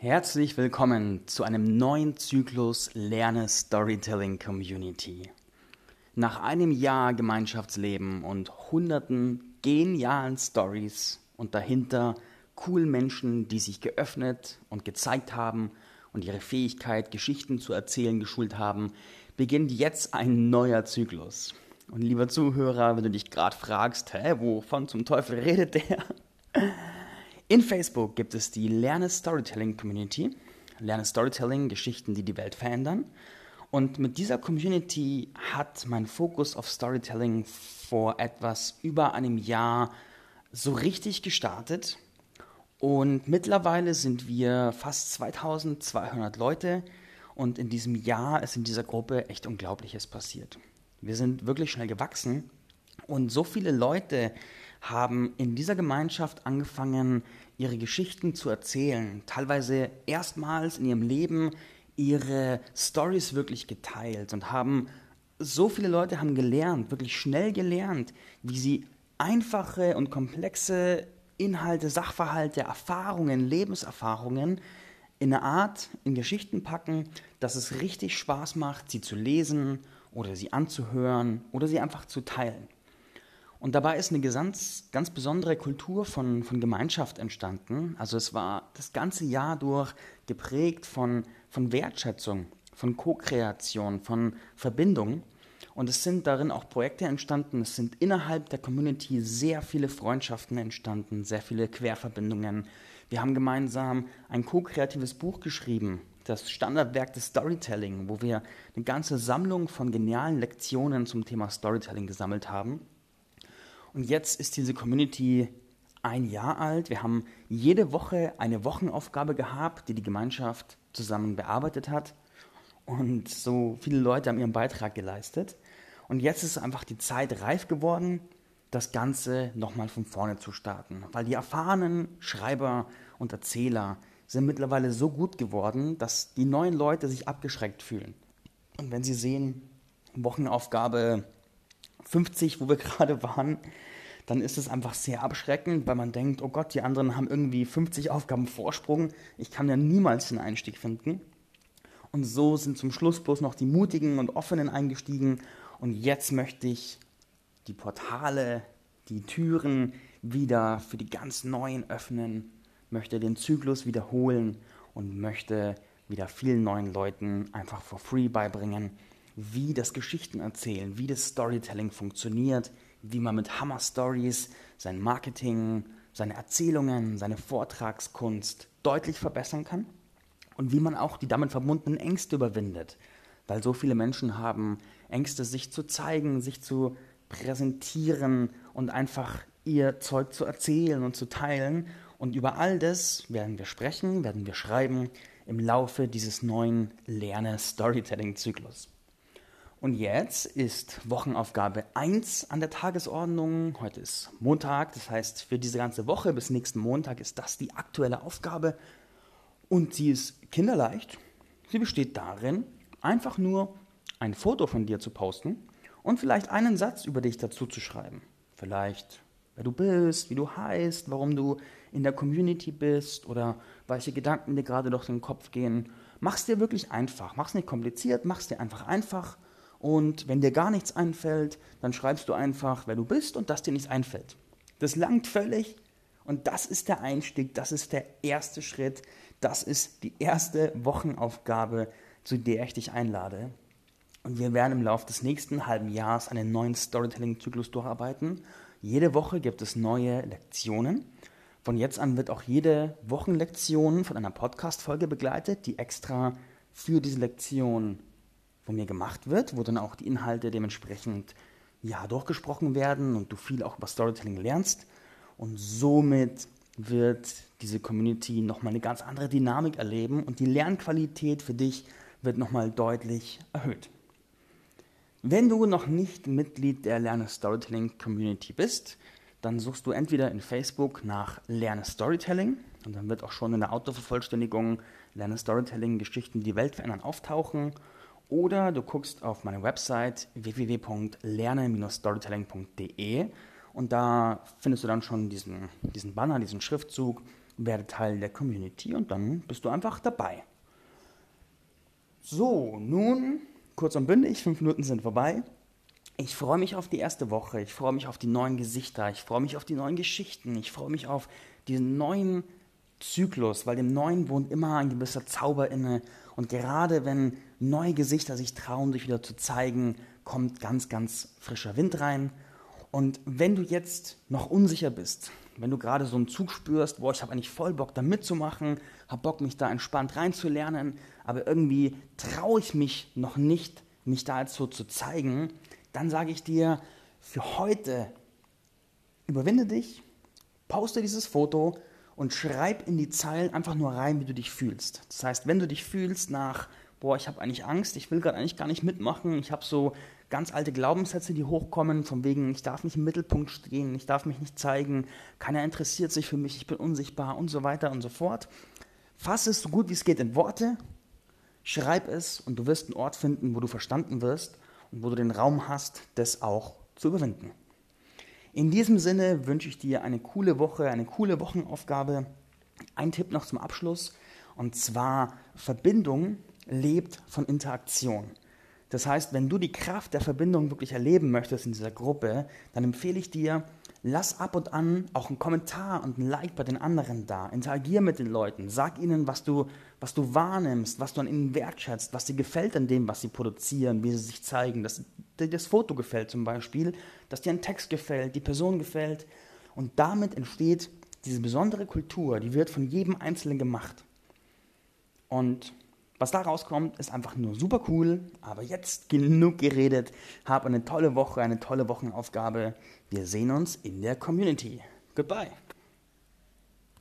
Herzlich willkommen zu einem neuen Zyklus Lerne Storytelling Community. Nach einem Jahr Gemeinschaftsleben und hunderten genialen Stories und dahinter coolen Menschen, die sich geöffnet und gezeigt haben und ihre Fähigkeit, Geschichten zu erzählen, geschult haben, beginnt jetzt ein neuer Zyklus. Und lieber Zuhörer, wenn du dich gerade fragst, hä, wovon zum Teufel redet der? In Facebook gibt es die Lerne Storytelling Community. Lerne Storytelling, Geschichten, die die Welt verändern. Und mit dieser Community hat mein Fokus auf Storytelling vor etwas über einem Jahr so richtig gestartet. Und mittlerweile sind wir fast 2200 Leute. Und in diesem Jahr ist in dieser Gruppe echt Unglaubliches passiert. Wir sind wirklich schnell gewachsen. Und so viele Leute haben in dieser Gemeinschaft angefangen, ihre Geschichten zu erzählen, teilweise erstmals in ihrem Leben ihre Stories wirklich geteilt und haben so viele Leute haben gelernt, wirklich schnell gelernt, wie sie einfache und komplexe Inhalte, Sachverhalte, Erfahrungen, Lebenserfahrungen in eine Art, in Geschichten packen, dass es richtig Spaß macht, sie zu lesen oder sie anzuhören oder sie einfach zu teilen. Und dabei ist eine ganz, ganz besondere Kultur von, von Gemeinschaft entstanden. Also es war das ganze Jahr durch geprägt von, von Wertschätzung, von Co-Kreation, von Verbindung. Und es sind darin auch Projekte entstanden. Es sind innerhalb der Community sehr viele Freundschaften entstanden, sehr viele Querverbindungen. Wir haben gemeinsam ein co-kreatives Buch geschrieben, das Standardwerk des Storytelling, wo wir eine ganze Sammlung von genialen Lektionen zum Thema Storytelling gesammelt haben. Und jetzt ist diese Community ein Jahr alt. Wir haben jede Woche eine Wochenaufgabe gehabt, die die Gemeinschaft zusammen bearbeitet hat. Und so viele Leute haben ihren Beitrag geleistet. Und jetzt ist einfach die Zeit reif geworden, das Ganze nochmal von vorne zu starten. Weil die erfahrenen Schreiber und Erzähler sind mittlerweile so gut geworden, dass die neuen Leute sich abgeschreckt fühlen. Und wenn sie sehen, Wochenaufgabe 50, wo wir gerade waren, dann ist es einfach sehr abschreckend, weil man denkt, oh Gott, die anderen haben irgendwie 50 Aufgaben Vorsprung, ich kann ja niemals den Einstieg finden. Und so sind zum Schluss bloß noch die Mutigen und Offenen eingestiegen. Und jetzt möchte ich die Portale, die Türen wieder für die ganz Neuen öffnen, möchte den Zyklus wiederholen und möchte wieder vielen neuen Leuten einfach for free beibringen, wie das Geschichten erzählen, wie das Storytelling funktioniert, wie man mit Hammer Stories sein Marketing, seine Erzählungen, seine Vortragskunst deutlich verbessern kann und wie man auch die damit verbundenen Ängste überwindet, weil so viele Menschen haben Ängste, sich zu zeigen, sich zu präsentieren und einfach ihr Zeug zu erzählen und zu teilen. Und über all das werden wir sprechen, werden wir schreiben im Laufe dieses neuen Lerne-Storytelling-Zyklus. Und jetzt ist Wochenaufgabe 1 an der Tagesordnung. Heute ist Montag, das heißt für diese ganze Woche bis nächsten Montag ist das die aktuelle Aufgabe. Und sie ist kinderleicht. Sie besteht darin, einfach nur ein Foto von dir zu posten und vielleicht einen Satz über dich dazu zu schreiben. Vielleicht, wer du bist, wie du heißt, warum du in der Community bist oder welche Gedanken dir gerade durch den Kopf gehen. Mach's dir wirklich einfach. Mach's nicht kompliziert, mach's dir einfach einfach und wenn dir gar nichts einfällt, dann schreibst du einfach, wer du bist und dass dir nichts einfällt. Das langt völlig und das ist der Einstieg, das ist der erste Schritt, das ist die erste Wochenaufgabe, zu der ich dich einlade. Und wir werden im Laufe des nächsten halben Jahres einen neuen Storytelling-Zyklus durcharbeiten. Jede Woche gibt es neue Lektionen. Von jetzt an wird auch jede Wochenlektion von einer Podcast-Folge begleitet, die extra für diese Lektion von mir gemacht wird, wo dann auch die Inhalte dementsprechend ja, durchgesprochen werden und du viel auch über Storytelling lernst. Und somit wird diese Community nochmal eine ganz andere Dynamik erleben und die Lernqualität für dich wird nochmal deutlich erhöht. Wenn du noch nicht Mitglied der Lerne Storytelling Community bist, dann suchst du entweder in Facebook nach Lerne Storytelling und dann wird auch schon in der Autovervollständigung Lerne Storytelling Geschichten, die die Welt verändern auftauchen oder du guckst auf meine Website www.lerne-storytelling.de und da findest du dann schon diesen, diesen Banner, diesen Schriftzug, werde Teil der Community und dann bist du einfach dabei. So, nun kurz und bündig, fünf Minuten sind vorbei. Ich freue mich auf die erste Woche, ich freue mich auf die neuen Gesichter, ich freue mich auf die neuen Geschichten, ich freue mich auf diesen neuen Zyklus, weil dem Neuen wohnt immer ein gewisser Zauber inne. Und gerade wenn neue Gesichter sich trauen, sich wieder zu zeigen, kommt ganz, ganz frischer Wind rein. Und wenn du jetzt noch unsicher bist, wenn du gerade so einen Zug spürst, boah, ich habe eigentlich voll Bock da mitzumachen, habe Bock, mich da entspannt reinzulernen, aber irgendwie traue ich mich noch nicht, mich da jetzt so zu zeigen, dann sage ich dir, für heute überwinde dich, poste dieses Foto und schreib in die Zeilen einfach nur rein, wie du dich fühlst. Das heißt, wenn du dich fühlst nach, boah, ich habe eigentlich Angst, ich will gerade eigentlich gar nicht mitmachen, ich habe so ganz alte Glaubenssätze, die hochkommen, von wegen, ich darf nicht im Mittelpunkt stehen, ich darf mich nicht zeigen, keiner interessiert sich für mich, ich bin unsichtbar und so weiter und so fort. Fass es so gut wie es geht in Worte, schreib es und du wirst einen Ort finden, wo du verstanden wirst und wo du den Raum hast, das auch zu überwinden. In diesem Sinne wünsche ich dir eine coole Woche, eine coole Wochenaufgabe. Ein Tipp noch zum Abschluss und zwar Verbindung lebt von Interaktion. Das heißt, wenn du die Kraft der Verbindung wirklich erleben möchtest in dieser Gruppe, dann empfehle ich dir, lass ab und an auch einen Kommentar und ein Like bei den anderen da. Interagier mit den Leuten. Sag ihnen, was du, was du wahrnimmst, was du an ihnen wertschätzt, was dir gefällt an dem, was sie produzieren, wie sie sich zeigen. Dass dir das Foto gefällt zum Beispiel, dass dir ein Text gefällt, die Person gefällt. Und damit entsteht diese besondere Kultur, die wird von jedem Einzelnen gemacht. Und was da rauskommt, ist einfach nur super cool. Aber jetzt genug geredet. Hab eine tolle Woche, eine tolle Wochenaufgabe. Wir sehen uns in der Community. Goodbye.